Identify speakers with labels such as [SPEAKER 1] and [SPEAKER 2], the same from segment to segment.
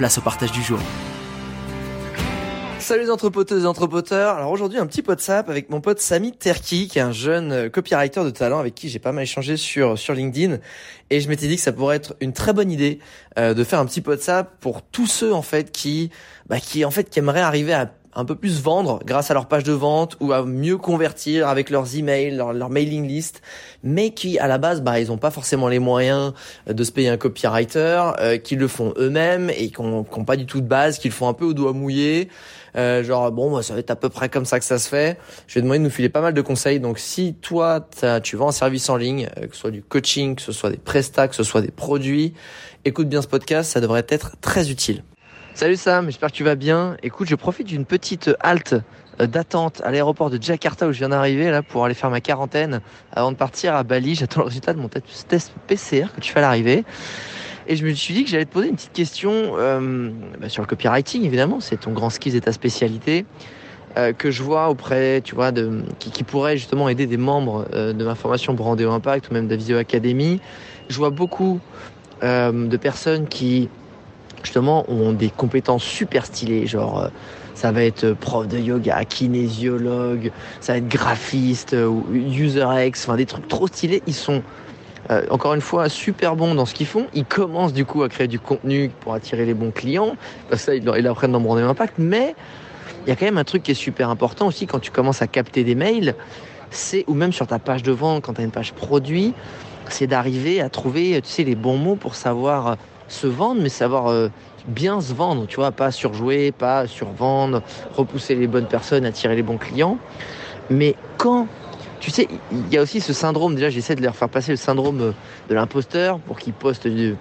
[SPEAKER 1] place au partage du jour. Salut les entrepoteuses et entrepoteurs. Alors aujourd'hui un petit WhatsApp avec mon pote Samy Terki qui est un jeune euh, copywriter de talent avec qui j'ai pas mal échangé sur sur LinkedIn et je m'étais dit que ça pourrait être une très bonne idée euh, de faire un petit WhatsApp pour tous ceux en fait qui bah, qui en fait qui aimeraient arriver à un peu plus vendre grâce à leur page de vente ou à mieux convertir avec leurs emails, leur, leur mailing list, mais qui à la base bah ils ont pas forcément les moyens de se payer un copywriter, euh, qui le font eux-mêmes et qui n'ont pas du tout de base, qui le font un peu au doigt mouillé. Euh, genre bon bah, ça va être à peu près comme ça que ça se fait. Je vais demander de nous filer pas mal de conseils. Donc si toi tu vends un service en ligne, euh, que ce soit du coaching, que ce soit des prestats, que ce soit des produits, écoute bien ce podcast, ça devrait être très utile. Salut Sam, j'espère que tu vas bien. Écoute, je profite d'une petite halte euh, d'attente à l'aéroport de Jakarta où je viens d'arriver là pour aller faire ma quarantaine avant de partir à Bali. J'attends le résultat de mon test PCR que tu fais à l'arrivée. Et je me suis dit que j'allais te poser une petite question euh, bah, sur le copywriting, évidemment, c'est ton grand skill et ta spécialité. Euh, que je vois auprès, tu vois, qui, qui pourrait justement aider des membres euh, de ma formation Brandéo Impact ou même de Visio Academy. Je vois beaucoup de personnes qui justement ont des compétences super stylées, genre ça va être prof de yoga, kinésiologue, ça va être graphiste ou user X, enfin des trucs trop stylés. Ils sont euh, encore une fois, super bons dans ce qu'ils font. Ils commencent du coup à créer du contenu pour attirer les bons clients. Parce que ça, ils l'apprennent dans Branding Impact. Mais il y a quand même un truc qui est super important aussi quand tu commences à capter des mails. C'est, ou même sur ta page de vente, quand tu as une page produit, c'est d'arriver à trouver, tu sais, les bons mots pour savoir se vendre, mais savoir euh, bien se vendre, tu vois, pas surjouer, pas survendre, repousser les bonnes personnes, attirer les bons clients. Mais quand tu sais, il y a aussi ce syndrome, déjà j'essaie de leur faire passer le syndrome euh, de l'imposteur pour qu'ils postent du,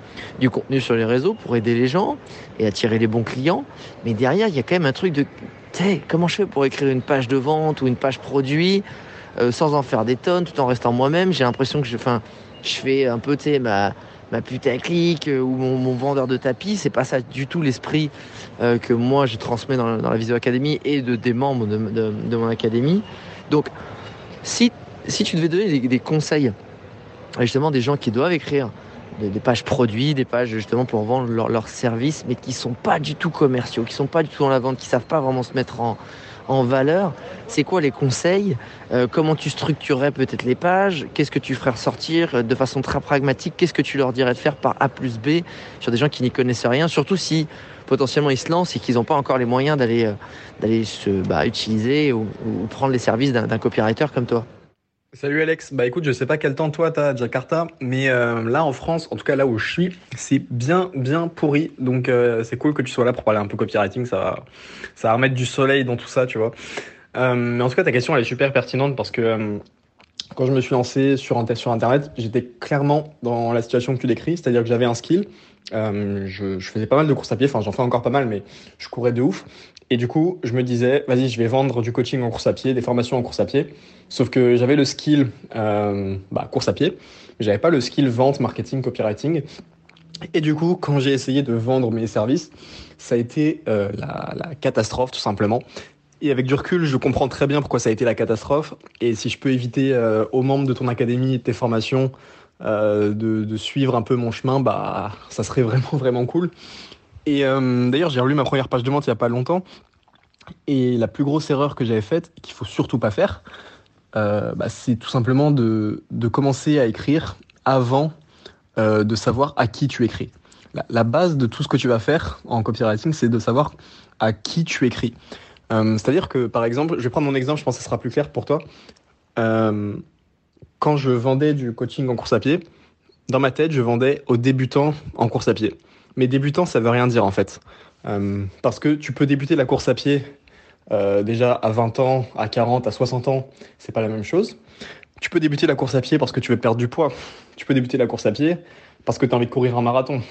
[SPEAKER 1] contenu sur les réseaux pour aider les gens et attirer les bons clients. Mais derrière, il y a quand même un truc de, tu comment je fais pour écrire une page de vente ou une page produit euh, sans en faire des tonnes tout en restant moi-même? J'ai l'impression que je, je fais un peu, tu sais, ma, ma putaclic euh, ou mon, vendeur de tapis. C'est pas ça du tout l'esprit que moi je transmets dans, la Visio Academy et de, des membres de, mon académie. Donc, si, tu devais donner des, conseils justement des gens qui doivent écrire des, pages produits, des pages justement pour vendre leurs services, mais qui sont pas du tout commerciaux, qui sont pas du tout dans la vente, qui savent pas vraiment se mettre en, en valeur. C'est quoi les conseils euh, Comment tu structurerais peut-être les pages Qu'est-ce que tu ferais ressortir euh, de façon très pragmatique Qu'est-ce que tu leur dirais de faire par A plus B sur des gens qui n'y connaissent rien Surtout si potentiellement ils se lancent et qu'ils n'ont pas encore les moyens d'aller euh, se bah, utiliser ou, prendre les services d'un copywriter comme toi.
[SPEAKER 2] Salut Alex, bah écoute, je sais pas quel temps toi t'as à Jakarta, mais euh, là en France, en tout cas là où je suis, c'est bien bien pourri. Donc euh, c'est cool que tu sois là pour parler un peu copywriting, ça va, ça va remettre du soleil dans tout ça, tu vois. mais en tout cas ta question elle est super pertinente parce que quand je me suis lancé sur, sur internet, j'étais clairement dans la situation que tu décris, c'est-à-dire que j'avais un skill, euh, je, je, faisais pas mal de courses à pied, enfin j'en fais encore pas mal, mais je courais de ouf. Et du coup, je me disais, vas-y, je vais vendre du coaching en course à pied, des formations en course à pied. Sauf que j'avais le skill euh, bah, course à pied, mais j'avais pas le skill vente, marketing, copywriting. Et du coup, quand j'ai essayé de vendre mes services, ça a été euh, la, catastrophe tout simplement. Et avec du recul, je comprends très bien pourquoi ça a été la catastrophe. Et si je peux éviter euh, aux membres de ton académie et de tes formations de, de, suivre un peu mon chemin, bah, ça serait vraiment, vraiment cool. Et euh, d'ailleurs, j'ai relu ma première page de vente il n'y a pas longtemps. Et la plus grosse erreur que j'avais faite, qu'il faut surtout pas faire, euh, bah, c'est tout simplement de, commencer à écrire avant euh, de savoir à qui tu écris. la, base de tout ce que tu vas faire en copywriting, c'est de savoir à qui tu écris. C'est-à-dire que, par exemple, je vais prendre mon exemple, je pense que ce sera plus clair pour toi. Quand je vendais du coaching en course à pied, dans ma tête, je vendais aux débutants en course à pied. Mais débutant, ça veut rien dire en fait. Euh, parce que tu peux débuter la course à pied déjà à 20 ans, à 40, à 60 ans, c'est pas la même chose. Tu peux débuter la course à pied parce que tu veux perdre du poids. Tu peux débuter la course à pied parce que tu as envie de courir un marathon.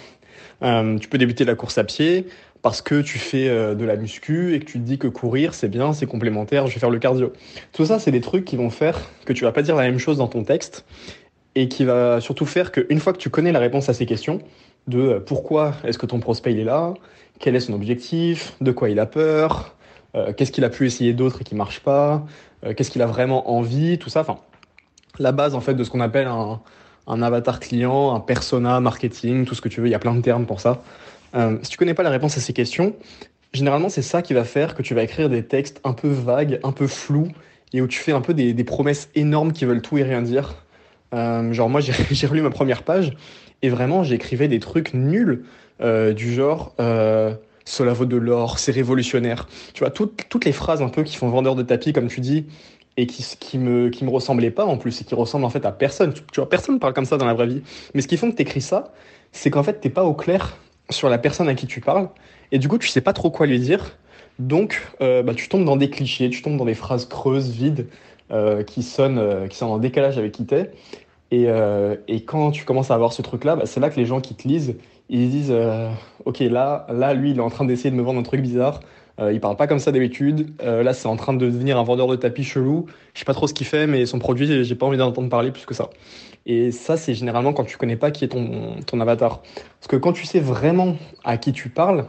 [SPEAKER 2] tu peux débuter la course à pied parce que tu fais euh, de la muscu et que tu te dis que courir c'est bien, c'est complémentaire, je vais faire le cardio. Tout ça, c'est des trucs qui vont faire que tu vas pas dire la même chose dans ton texte et qui va surtout faire qu'une fois que tu connais la réponse à ces questions, de euh, pourquoi est-ce que ton prospect il est là, quel est son objectif, de quoi il a peur, euh, qu'est-ce qu'il a pu essayer d'autre et qui marche pas, qu'est-ce qu'il a vraiment envie, tout ça. Enfin, la base en fait de ce qu'on appelle un, un avatar client, un persona marketing, tout ce que tu veux. Il y a plein de termes pour ça. Euh, si tu connais pas la réponse à ces questions, généralement c'est ça qui va faire que tu vas écrire des textes un peu vagues, un peu flous, et où tu fais un peu des, promesses énormes qui veulent tout et rien dire. Euh, genre moi j'ai relu ma première page et vraiment j'écrivais des trucs nuls euh, du genre cela vaut de l'or, c'est révolutionnaire. Tu vois toutes, les phrases un peu qui font vendeur de tapis comme tu dis et qui, me ressemblaient pas en plus et qui ressemblent en fait à personne. Tu, vois personne parle comme ça dans la vraie vie. Mais ce qui font que tu écris ça, c'est qu'en fait t'es pas au clair sur la personne à qui tu parles, et du coup, tu sais pas trop quoi lui dire. Donc, euh, bah, tu tombes dans des clichés, tu tombes dans des phrases creuses, vides, euh, qui, sonnent, euh, qui sont en décalage avec qui t'es. Et, et, quand tu commences à avoir ce truc-là, bah, c'est là que les gens qui te lisent, ils disent Ok, là, là, lui, il est en train d'essayer de me vendre un truc bizarre. il parle pas comme ça d'habitude. là, c'est en train de devenir un vendeur de tapis chelou. Je sais pas trop ce qu'il fait, mais son produit, j'ai pas envie d'entendre parler plus que ça. Et ça, c'est généralement quand tu connais pas qui est ton, ton avatar. Parce que quand tu sais vraiment à qui tu parles,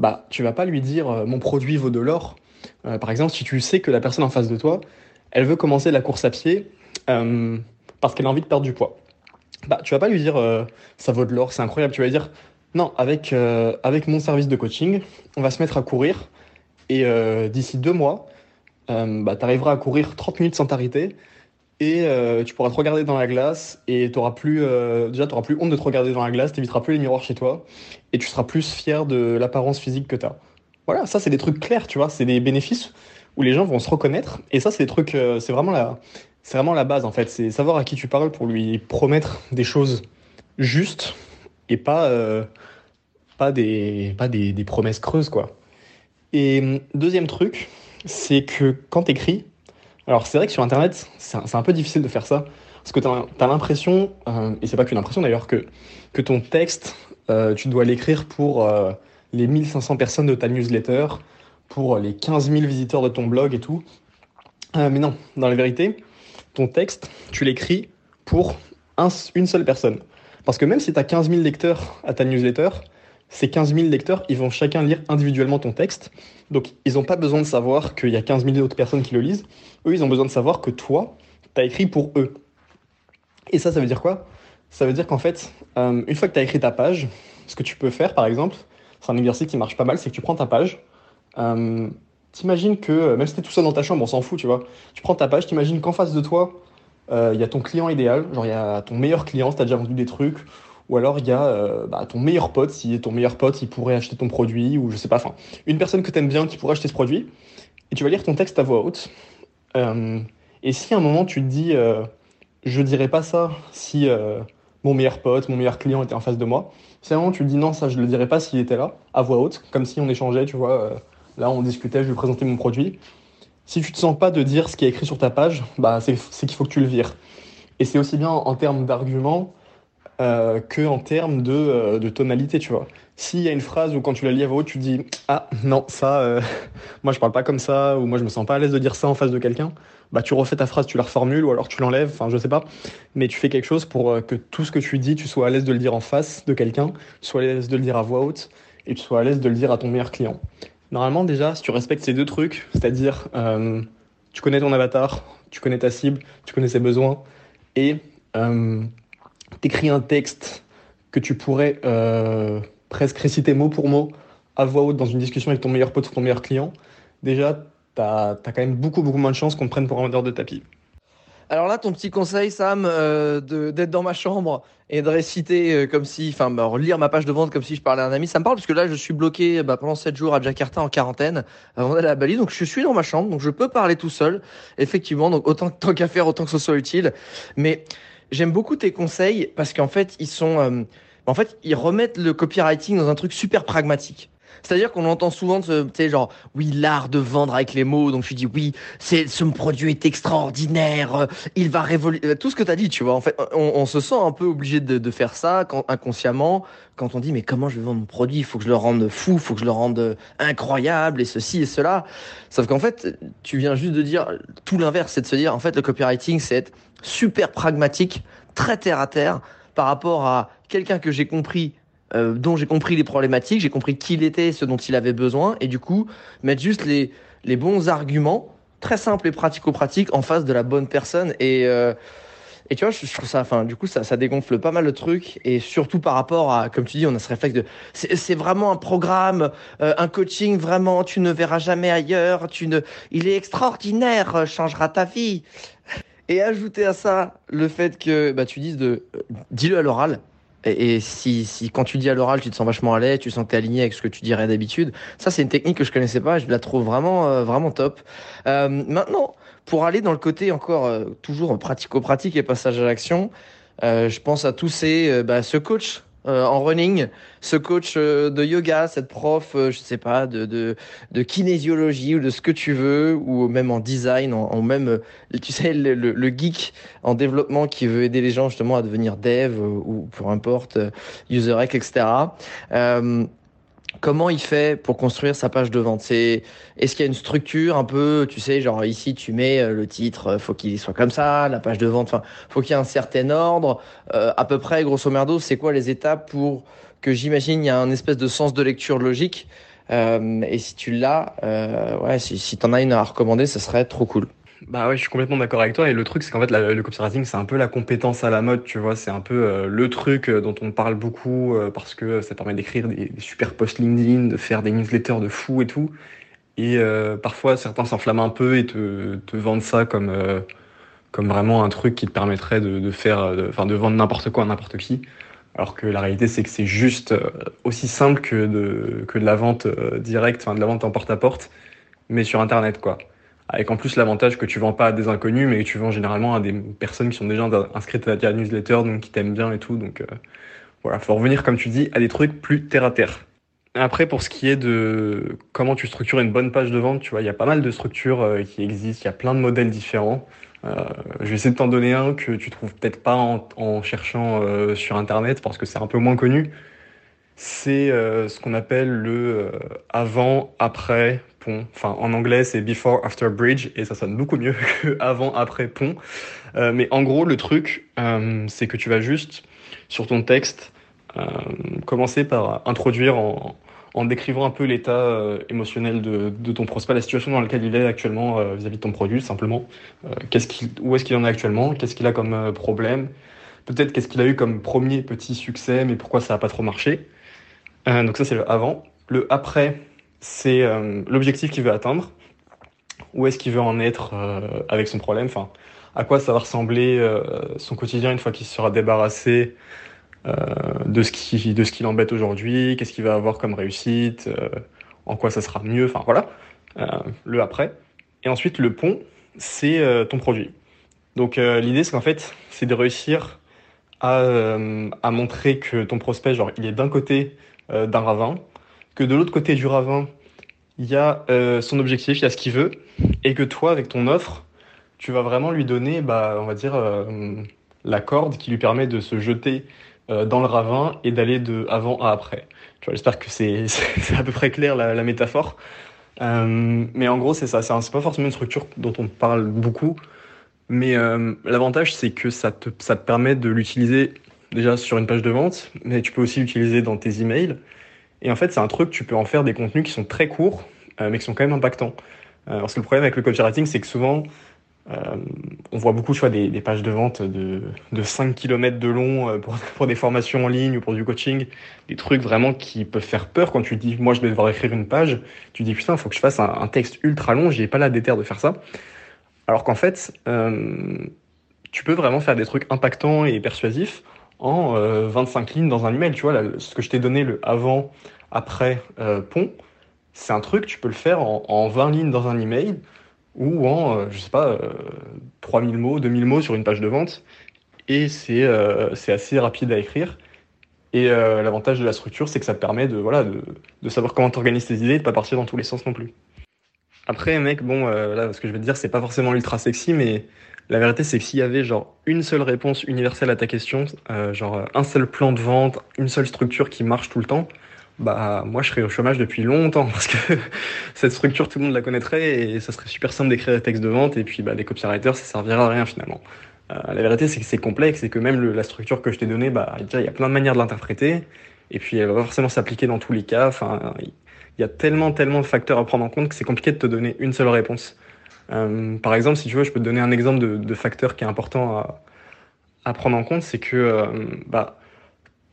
[SPEAKER 2] bah, tu vas pas lui dire euh, mon produit vaut de l'or. Euh, par exemple, si tu sais que la personne en face de toi, elle veut commencer la course à pied euh, parce qu'elle a envie de perdre du poids. Bah, tu vas pas lui dire ça vaut de l'or, c'est incroyable. Tu vas lui dire non, avec, avec mon service de coaching, on va se mettre à courir et d'ici deux mois, bah, tu arriveras à courir 30 minutes sans t'arrêter et euh, tu pourras te regarder dans la glace et t'auras plus euh, déjà t'auras plus honte de te regarder dans la glace, t'éviteras plus les miroirs chez toi et tu seras plus fier de l'apparence physique que tu as. Voilà, ça c'est des trucs clairs, tu vois, c'est des bénéfices où les gens vont se reconnaître et ça c'est des trucs euh, c'est vraiment la c'est vraiment la base en fait, c'est savoir à qui tu parles pour lui promettre des choses justes et pas pas des pas des, promesses creuses quoi. Et deuxième truc, c'est que quand tu écris, alors c'est vrai que sur Internet, c'est un, peu difficile de faire ça, parce que tu as, l'impression, euh, et c'est pas qu'une impression d'ailleurs, que, que ton texte, euh, tu dois l'écrire pour euh, les 1500 personnes de ta newsletter, pour les 15 000 visiteurs de ton blog et tout. mais non, dans la vérité, ton texte, tu l'écris pour une seule personne. Parce que même si tu as 15 000 lecteurs à ta newsletter, ces 15 000 lecteurs, ils vont chacun lire individuellement ton texte. Donc, ils n'ont pas besoin de savoir qu'il y a 15 000 autres personnes qui le lisent. Eux, ils ont besoin de savoir que toi, tu as écrit pour eux. Et ça, ça veut dire quoi? Ça veut dire qu'en fait, euh, une fois que tu as écrit ta page, ce que tu peux faire, par exemple, c'est un exercice qui marche pas mal, c'est que tu prends ta page, euh, t'imagines que, même si t'es tout seul dans ta chambre, on s'en fout, tu vois, tu prends ta page, t'imagines qu'en face de toi, euh, il y a ton client idéal, genre il y a ton meilleur client, si t'as déjà vendu des trucs, ou alors il y a euh, bah, ton meilleur pote, si ton meilleur pote il pourrait acheter ton produit, ou je sais pas, enfin, une personne que tu aimes bien qui pourrait acheter ce produit, et tu vas lire ton texte à voix haute. Euh, et si à un moment tu te dis, euh, je dirais pas ça si mon meilleur pote, mon meilleur client était en face de moi, si à un moment tu te dis non, ça je le dirais pas s'il était là, à voix haute, comme si on échangeait, tu vois, là on discutait, je lui présentais mon produit. Si tu te sens pas de dire ce qui est écrit sur ta page, bah c'est qu'il faut que tu le vires. Et c'est aussi bien en termes d'arguments euh, que en termes de, euh, tonalité, tu vois. S'il y a une phrase où quand tu la lis à voix haute, tu dis ah non ça, euh, moi je parle pas comme ça ou moi je me sens pas à l'aise de dire ça en face de quelqu'un, bah tu refais ta phrase, tu la reformules ou alors tu l'enlèves, enfin je sais pas, mais tu fais quelque chose pour que tout ce que tu dis, tu sois à l'aise de le dire en face de quelqu'un, tu sois à l'aise de le dire à voix haute et tu sois à l'aise de le dire à ton meilleur client. Normalement déjà, si tu respectes ces deux trucs, c'est-à-dire tu connais ton avatar, tu connais ta cible, tu connais ses besoins et t'écris un texte que tu pourrais euh, presque réciter mot pour mot à voix haute dans une discussion avec ton meilleur pote ou ton meilleur client, déjà, tu as, quand même beaucoup, beaucoup moins de chances qu'on te prenne pour un vendeur de tapis.
[SPEAKER 1] Alors là, ton petit conseil, Sam, euh, d'être dans ma chambre et de réciter euh, comme si, enfin, bah, lire ma page de vente comme si je parlais à un ami, ça me parle parce que là, je suis bloqué bah, pendant 7 jours à Jakarta en quarantaine avant d'aller à Bali, donc je suis dans ma chambre, donc je peux parler tout seul, effectivement, donc autant tant qu'à faire, autant que ce soit utile. Mais j'aime beaucoup tes conseils parce qu'en fait, ils sont, euh, en fait, ils remettent le copywriting dans un truc super pragmatique. C'est-à-dire qu'on entend souvent, tu sais, genre, oui, l'art de vendre avec les mots. Donc je dis, oui, c'est ce produit est extraordinaire. Il va révolutionner tout ce que tu as dit. Tu vois, en fait, on, se sent un peu obligé de, faire ça inconsciemment quand on dit, mais comment je vais vendre mon produit? Il faut que je le rende fou, faut que je le rende incroyable et ceci et cela. Sauf qu'en fait, tu viens juste de dire tout l'inverse, c'est de se dire, en fait, le copywriting, c'est être super pragmatique, très terre à terre par rapport à quelqu'un que j'ai compris euh, dont j'ai compris les problématiques, j'ai compris qui il était, ce dont il avait besoin, et du coup, mettre juste les, les bons arguments, très simples et pratico-pratiques, en face de la bonne personne. Et, euh, et tu vois, je, trouve ça, enfin, du coup, ça, ça dégonfle pas mal de trucs, et surtout par rapport à, comme tu dis, on a ce réflexe de, c'est vraiment un programme, euh, un coaching, vraiment, tu ne verras jamais ailleurs, tu ne, il est extraordinaire, changera ta vie. Et ajouter à ça le fait que bah, tu dises de, dis-le à l'oral, et, si, si, quand tu dis à l'oral, tu te sens vachement à l'aise, tu sens que tu es aligné avec ce que tu dirais d'habitude, ça c'est une technique que je connaissais pas, je la trouve vraiment euh, vraiment top. Euh, maintenant, pour aller dans le côté encore euh, toujours pratico-pratique et passage à l'action, euh, je pense à tous ces bah, ce coach euh, en running, ce coach euh, de yoga, cette prof, euh, je sais pas, de, de, de, kinésiologie ou de ce que tu veux, ou même en design, en, même, tu sais, le, le, geek en développement qui veut aider les gens justement à devenir dev ou, peu importe, user etc. Comment il fait pour construire sa page de vente? C'est est-ce qu'il y a une structure un peu, tu sais, genre ici tu mets euh, le titre, euh, faut qu'il soit comme ça, la page de vente, enfin, faut qu'il y ait un certain ordre. Euh, à peu près, grosso merdo, c'est quoi les étapes pour que j'imagine il y a un espèce de sens de lecture logique? et si tu l'as, ouais, si, si t'en as une à recommander, ce serait trop cool.
[SPEAKER 2] Bah ouais, je suis complètement d'accord avec toi. Et le truc, c'est qu'en fait, le copywriting, c'est un peu la compétence à la mode, tu vois. C'est un peu euh, le truc euh, dont on parle beaucoup euh, parce que ça permet d'écrire des, super posts LinkedIn, de faire des newsletters de fou et tout. Et parfois, certains s'enflamment un peu et te, vendent ça comme, comme vraiment un truc qui te permettrait de, de faire, enfin, de, vendre n'importe quoi à n'importe qui. Alors que la réalité, c'est que c'est juste aussi simple que de, que de la vente directe, enfin, de la vente en porte-à-porte, mais sur Internet, quoi avec en plus l'avantage que tu vends pas à des inconnus, mais que tu vends généralement à des personnes qui sont déjà inscrites à ta newsletter, donc qui t'aiment bien et tout. Donc euh, voilà, faut revenir, comme tu dis, à des trucs plus terre à terre. Après, pour ce qui est de comment tu structures une bonne page de vente, tu vois, il y a pas mal de structures euh, qui existent, il y a plein de modèles différents. Euh, je vais essayer de t'en donner un que tu trouves peut-être pas en, cherchant sur Internet parce que c'est un peu moins connu. C'est euh, ce qu'on appelle le avant-après pont. Enfin, en anglais, c'est before after bridge et ça sonne beaucoup mieux que avant après pont. Euh, mais en gros, le truc, euh, c'est que tu vas juste sur ton texte euh, commencer par introduire en, décrivant un peu l'état euh, émotionnel de, de, ton prospect, la situation dans laquelle il est actuellement euh, vis-à-vis de ton produit, simplement. qu'est-ce où est-ce qu'il en est actuellement? Qu'est-ce qu'il a comme problème? Peut-être qu'est-ce qu'il a eu comme premier petit succès, mais pourquoi ça n'a pas trop marché? Donc ça, c'est le avant. Le après, c'est euh, l'objectif qu'il veut atteindre, où est-ce qu'il veut en être euh, avec son problème, enfin, à quoi ça va ressembler euh, son quotidien une fois qu'il sera débarrassé de ce qui de ce qui l'embête aujourd'hui, qu'est-ce qu'il va avoir comme réussite, en quoi ça sera mieux, enfin voilà, le après. Et ensuite le pont, c'est ton produit. Donc l'idée c'est qu'en fait c'est de réussir à, à montrer que ton prospect genre il est d'un côté d'un ravin que de l'autre côté du ravin, il y a euh, son objectif, il y a ce qu'il veut, et que toi, avec ton offre, tu vas vraiment lui donner, bah, on va dire, euh, la corde qui lui permet de se jeter euh, dans le ravin et d'aller de avant à après. J'espère que c'est à peu près clair la, la métaphore. mais en gros, c'est ça. C'est pas forcément une structure dont on parle beaucoup, mais l'avantage, c'est que ça te, permet de l'utiliser déjà sur une page de vente, mais tu peux aussi l'utiliser dans tes emails. Et en fait, c'est un truc, tu peux en faire des contenus qui sont très courts, euh, mais qui sont quand même impactants. Euh, parce que le problème avec le copywriting, c'est que souvent, euh, on voit beaucoup des, pages de vente de, de 5 km de long pour, des formations en ligne ou pour du coaching, des trucs vraiment qui peuvent faire peur quand tu dis moi je vais devoir écrire une page, tu dis putain, il faut que je fasse un, texte ultra long, j'ai pas la déterre de faire ça. Alors qu'en fait, euh, tu peux vraiment faire des trucs impactants et persuasifs en 25 lignes dans un email. Tu vois, ce que je t'ai donné, le avant, après, pont, c'est un truc, tu peux le faire en, en 20 lignes dans un email ou en, je sais pas, 3000 mots, 2000 mots sur une page de vente. Et c'est assez rapide à écrire. Et euh, l'avantage de la structure, c'est que ça te permet de, savoir comment t'organises tes idées et de pas partir dans tous les sens non plus. Après, mec, bon, euh, là, ce que je vais te dire, c'est pas forcément ultra sexy, mais la vérité, c'est que s'il y avait genre une seule réponse universelle à ta question, euh, genre un seul plan de vente, une seule structure qui marche tout le temps, bah moi je serais au chômage depuis longtemps parce que cette structure tout le monde la connaîtrait et ça serait super simple d'écrire des textes de vente et puis bah les copywriters ça servira à rien finalement. Euh, la vérité, c'est que c'est complexe et que même la structure que je t'ai donnée, bah, il y a plein de manières de l'interpréter. Et puis, elle va pas forcément s'appliquer dans tous les cas. Enfin, il y a tellement, tellement de facteurs à prendre en compte que c'est compliqué de te donner une seule réponse. Euh, par exemple, si tu veux, je peux te donner un exemple de, facteur qui est important à, prendre en compte, c'est que, euh, bah,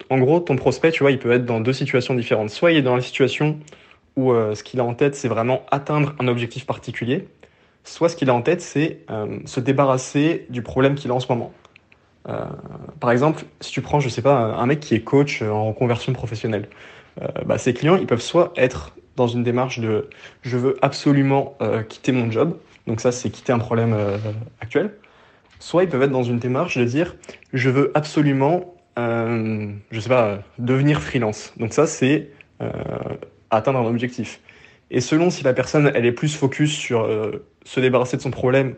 [SPEAKER 2] en gros, ton prospect, tu vois, il peut être dans deux situations différentes. Soit il est dans la situation où euh, ce qu'il a en tête, c'est vraiment atteindre un objectif particulier soit ce qu'il a en tête, c'est se débarrasser du problème qu'il a en ce moment. Par exemple, si tu prends, je sais pas, un mec qui est coach en conversion professionnelle, bah, ses clients, ils peuvent soit être dans une démarche de je veux absolument euh, quitter mon job, donc ça c'est quitter un problème euh, actuel, soit ils peuvent être dans une démarche de dire je veux absolument, euh, je sais pas, devenir freelance. Donc ça c'est atteindre un objectif. Et selon si la personne elle est plus focus sur euh, se débarrasser de son problème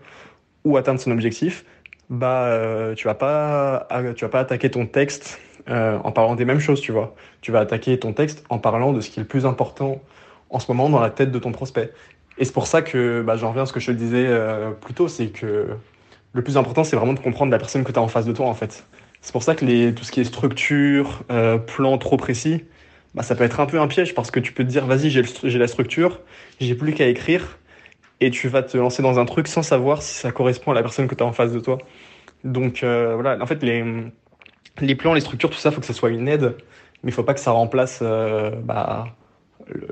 [SPEAKER 2] ou atteindre son objectif, bah euh, tu vas pas tu vas pas attaquer ton texte euh, en parlant des mêmes choses, tu vois. Tu vas attaquer ton texte en parlant de ce qui est le plus important en ce moment dans la tête de ton prospect. Et c'est pour ça que bah, j'en reviens à ce que je te disais euh, plus tôt, c'est que le plus important c'est vraiment de comprendre la personne que tu as en face de toi en fait. C'est pour ça que les, tout ce qui est structure, euh, plan trop précis, bah, ça peut être un peu un piège parce que tu peux te dire vas-y j'ai la structure, j'ai plus qu'à écrire et tu vas te lancer dans un truc sans savoir si ça correspond à la personne que tu as en face de toi. Donc euh, voilà, en fait les, les plans, les structures, tout ça, faut que ça soit une aide, mais il faut pas que ça remplace euh, bah,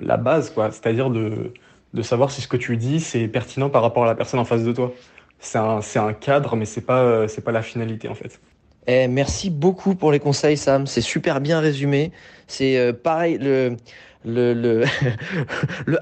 [SPEAKER 2] la base, quoi. C'est-à-dire de, de savoir si ce que tu dis c'est pertinent par rapport à la personne en face de toi. C'est un, un cadre, mais c'est pas, pas la finalité en fait.
[SPEAKER 1] Eh, merci beaucoup pour les conseils, Sam. C'est super bien résumé. C'est euh, pareil, le, le, le,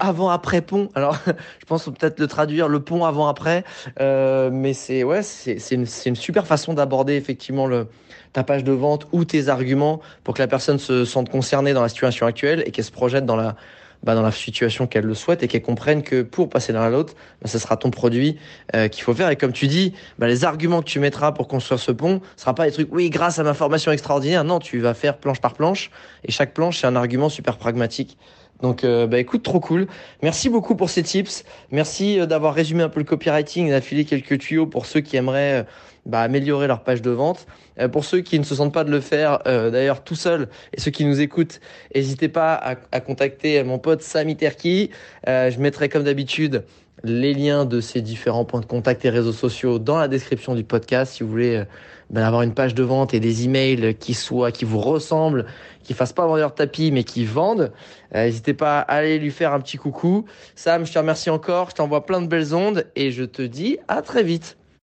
[SPEAKER 1] avant-après pont. Alors, je pense peut-être le traduire, le pont avant-après. Euh, mais c'est ouais, c'est une, une super façon d'aborder effectivement le, ta page de vente ou tes arguments pour que la personne se sente concernée dans la situation actuelle et qu'elle se projette dans la bah, dans la situation qu'elle le souhaite et qu'elle comprenne que pour passer l'un à l'autre, bah, ce sera ton produit euh, qu'il faut faire. Et comme tu dis, bah, les arguments que tu mettras pour construire ce pont, ce sera pas des trucs, oui, grâce à ma formation extraordinaire. Non, tu vas faire planche par planche. Et chaque planche, c'est un argument super pragmatique. Donc, euh, bah, écoute, trop cool. Merci beaucoup pour ces tips. Merci euh, d'avoir résumé un peu le copywriting et d'affilé quelques tuyaux pour ceux qui aimeraient euh, bah, améliorer leur page de vente. Euh, pour ceux qui ne se sentent pas de le faire, euh, d'ailleurs tout seul, et ceux qui nous écoutent, n'hésitez pas à, à, contacter mon pote Sami Terki. Euh, je mettrai comme d'habitude les liens de ces différents points de contact et réseaux sociaux dans la description du podcast si vous voulez ben, avoir une page de vente et des emails qui soient qui vous ressemblent, qui fassent pas vendeur tapis mais qui vendent. N'hésitez pas à aller lui faire un petit coucou. Sam, je te remercie encore, je t'envoie plein de belles ondes et je te dis à très vite.